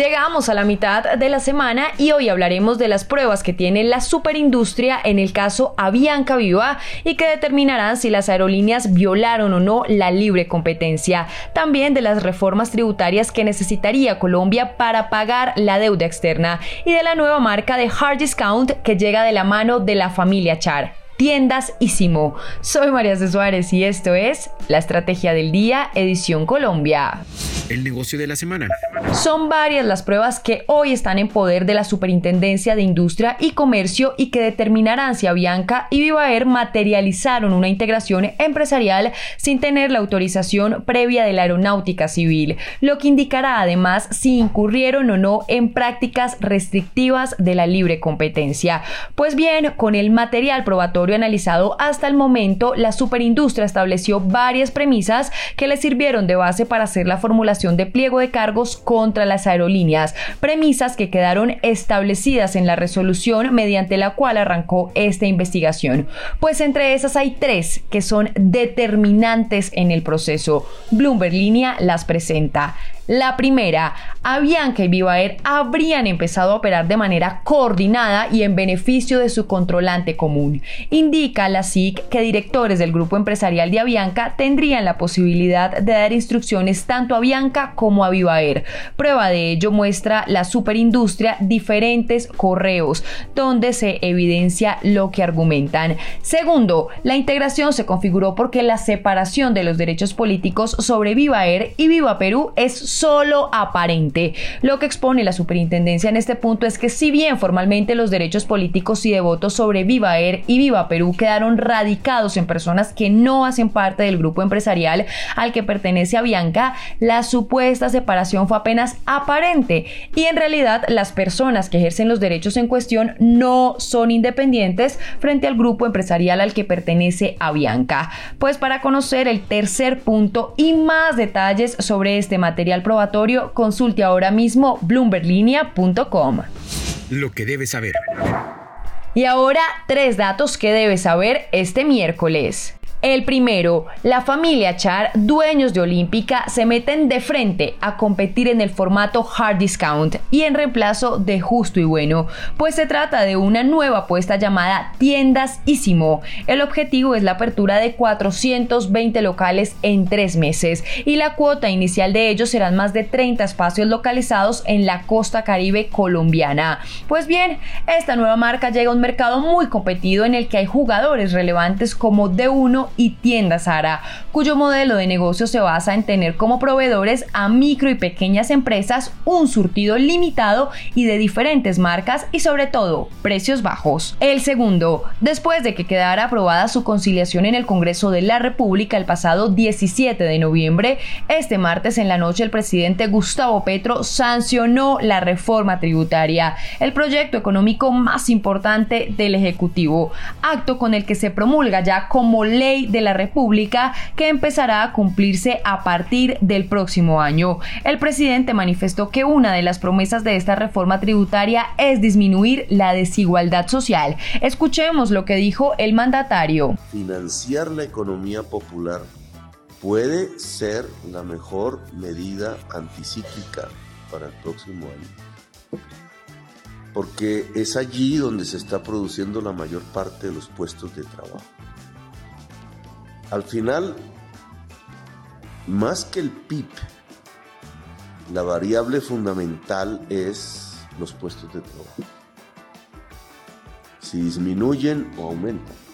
Llegamos a la mitad de la semana y hoy hablaremos de las pruebas que tiene la superindustria en el caso Avianca Viva y que determinarán si las aerolíneas violaron o no la libre competencia. También de las reformas tributarias que necesitaría Colombia para pagar la deuda externa y de la nueva marca de Hard Discount que llega de la mano de la familia Char tiendas Isimo. Soy María C. Suárez y esto es La Estrategia del Día, edición Colombia. El negocio de la semana. Son varias las pruebas que hoy están en poder de la Superintendencia de Industria y Comercio y que determinarán si Avianca y Vivaer materializaron una integración empresarial sin tener la autorización previa de la aeronáutica civil, lo que indicará además si incurrieron o no en prácticas restrictivas de la libre competencia. Pues bien, con el material probatorio analizado hasta el momento, la superindustria estableció varias premisas que le sirvieron de base para hacer la formulación de pliego de cargos contra las aerolíneas, premisas que quedaron establecidas en la resolución mediante la cual arrancó esta investigación. Pues entre esas hay tres que son determinantes en el proceso. Bloomberg Línea las presenta. La primera, Avianca y Vivaer habrían empezado a operar de manera coordinada y en beneficio de su controlante común. Indica la SIC que directores del grupo empresarial de Avianca tendrían la posibilidad de dar instrucciones tanto a Avianca como a Vivaer. Prueba de ello muestra la superindustria diferentes correos donde se evidencia lo que argumentan. Segundo, la integración se configuró porque la separación de los derechos políticos sobre Vivaer y Viva Perú es solo aparente. Lo que expone la superintendencia en este punto es que si bien formalmente los derechos políticos y de voto sobre Viva Air y Viva Perú quedaron radicados en personas que no hacen parte del grupo empresarial al que pertenece a Bianca, la supuesta separación fue apenas aparente y en realidad las personas que ejercen los derechos en cuestión no son independientes frente al grupo empresarial al que pertenece a Bianca. Pues para conocer el tercer punto y más detalles sobre este material probatorio, consulte ahora mismo bloomberlinia.com. Lo que debes saber. Y ahora tres datos que debes saber este miércoles. El primero, la familia Char, dueños de Olímpica, se meten de frente a competir en el formato hard discount y en reemplazo de justo y bueno, pues se trata de una nueva apuesta llamada Tiendas Isimo. El objetivo es la apertura de 420 locales en tres meses y la cuota inicial de ellos serán más de 30 espacios localizados en la costa caribe colombiana. Pues bien, esta nueva marca llega a un mercado muy competido en el que hay jugadores relevantes como D1 y Tienda Sara, cuyo modelo de negocio se basa en tener como proveedores a micro y pequeñas empresas un surtido limitado y de diferentes marcas y sobre todo precios bajos. El segundo, después de que quedara aprobada su conciliación en el Congreso de la República el pasado 17 de noviembre, este martes en la noche el presidente Gustavo Petro sancionó la reforma tributaria, el proyecto económico más importante del Ejecutivo, acto con el que se promulga ya como ley de la República que empezará a cumplirse a partir del próximo año. El presidente manifestó que una de las promesas de esta reforma tributaria es disminuir la desigualdad social. Escuchemos lo que dijo el mandatario. Financiar la economía popular puede ser la mejor medida anticíclica para el próximo año. Porque es allí donde se está produciendo la mayor parte de los puestos de trabajo. Al final, más que el PIB, la variable fundamental es los puestos de trabajo. Si disminuyen o aumentan.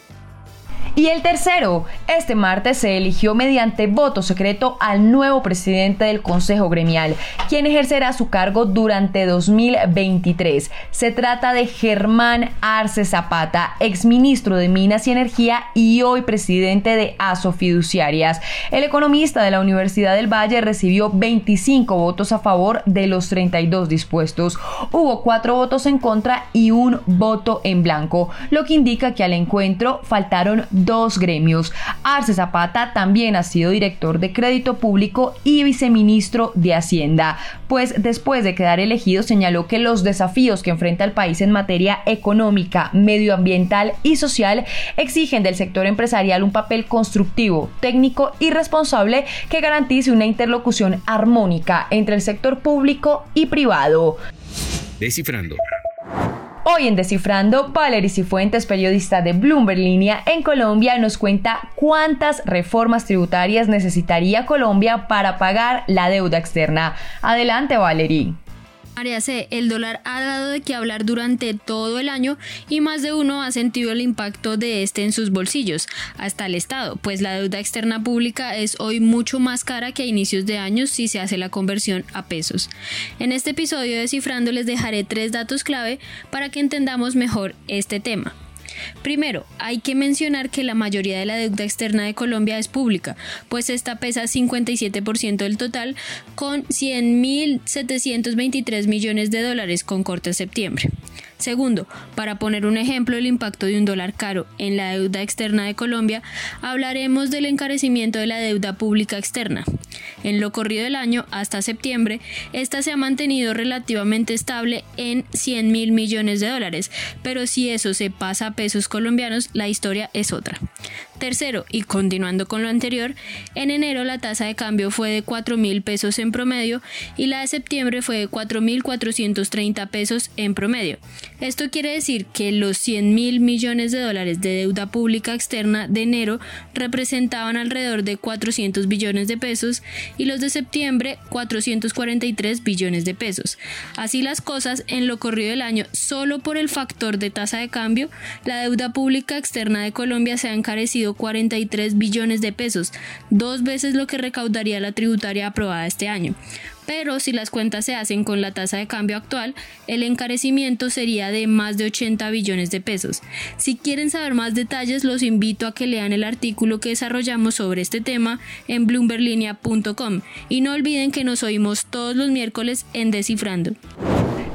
Y el tercero, este martes se eligió mediante voto secreto al nuevo presidente del Consejo Gremial, quien ejercerá su cargo durante 2023. Se trata de Germán Arce Zapata, exministro de Minas y Energía y hoy presidente de ASO Fiduciarias. El economista de la Universidad del Valle recibió 25 votos a favor de los 32 dispuestos. Hubo cuatro votos en contra y un voto en blanco, lo que indica que al encuentro faltaron dos gremios. Arce Zapata también ha sido director de Crédito Público y viceministro de Hacienda, pues después de quedar elegido señaló que los desafíos que enfrenta el país en materia económica, medioambiental y social exigen del sector empresarial un papel constructivo, técnico y responsable que garantice una interlocución armónica entre el sector público y privado. Descifrando. Hoy en Descifrando, Valery Cifuentes, periodista de Bloomberg Línea en Colombia, nos cuenta cuántas reformas tributarias necesitaría Colombia para pagar la deuda externa. Adelante, Valery. María C, el dólar ha dado de qué hablar durante todo el año y más de uno ha sentido el impacto de este en sus bolsillos, hasta el Estado, pues la deuda externa pública es hoy mucho más cara que a inicios de años si se hace la conversión a pesos. En este episodio de Cifrando les dejaré tres datos clave para que entendamos mejor este tema. Primero, hay que mencionar que la mayoría de la deuda externa de Colombia es pública, pues esta pesa 57% del total con 100.723 millones de dólares con corte a septiembre. Segundo, para poner un ejemplo del impacto de un dólar caro en la deuda externa de Colombia, hablaremos del encarecimiento de la deuda pública externa. En lo corrido del año, hasta septiembre, esta se ha mantenido relativamente estable en 100 mil millones de dólares, pero si eso se pasa a pesos colombianos, la historia es otra. Tercero, y continuando con lo anterior, en enero la tasa de cambio fue de 4 mil pesos en promedio y la de septiembre fue de 4 mil 430 pesos en promedio. Esto quiere decir que los 100 mil millones de dólares de deuda pública externa de enero representaban alrededor de 400 billones de pesos y los de septiembre 443 billones de pesos. Así las cosas, en lo corrido del año, solo por el factor de tasa de cambio, la deuda pública externa de Colombia se ha encarecido 43 billones de pesos, dos veces lo que recaudaría la tributaria aprobada este año. Pero si las cuentas se hacen con la tasa de cambio actual, el encarecimiento sería de más de 80 billones de pesos. Si quieren saber más detalles, los invito a que lean el artículo que desarrollamos sobre este tema en bloomberlinia.com y no olviden que nos oímos todos los miércoles en Descifrando.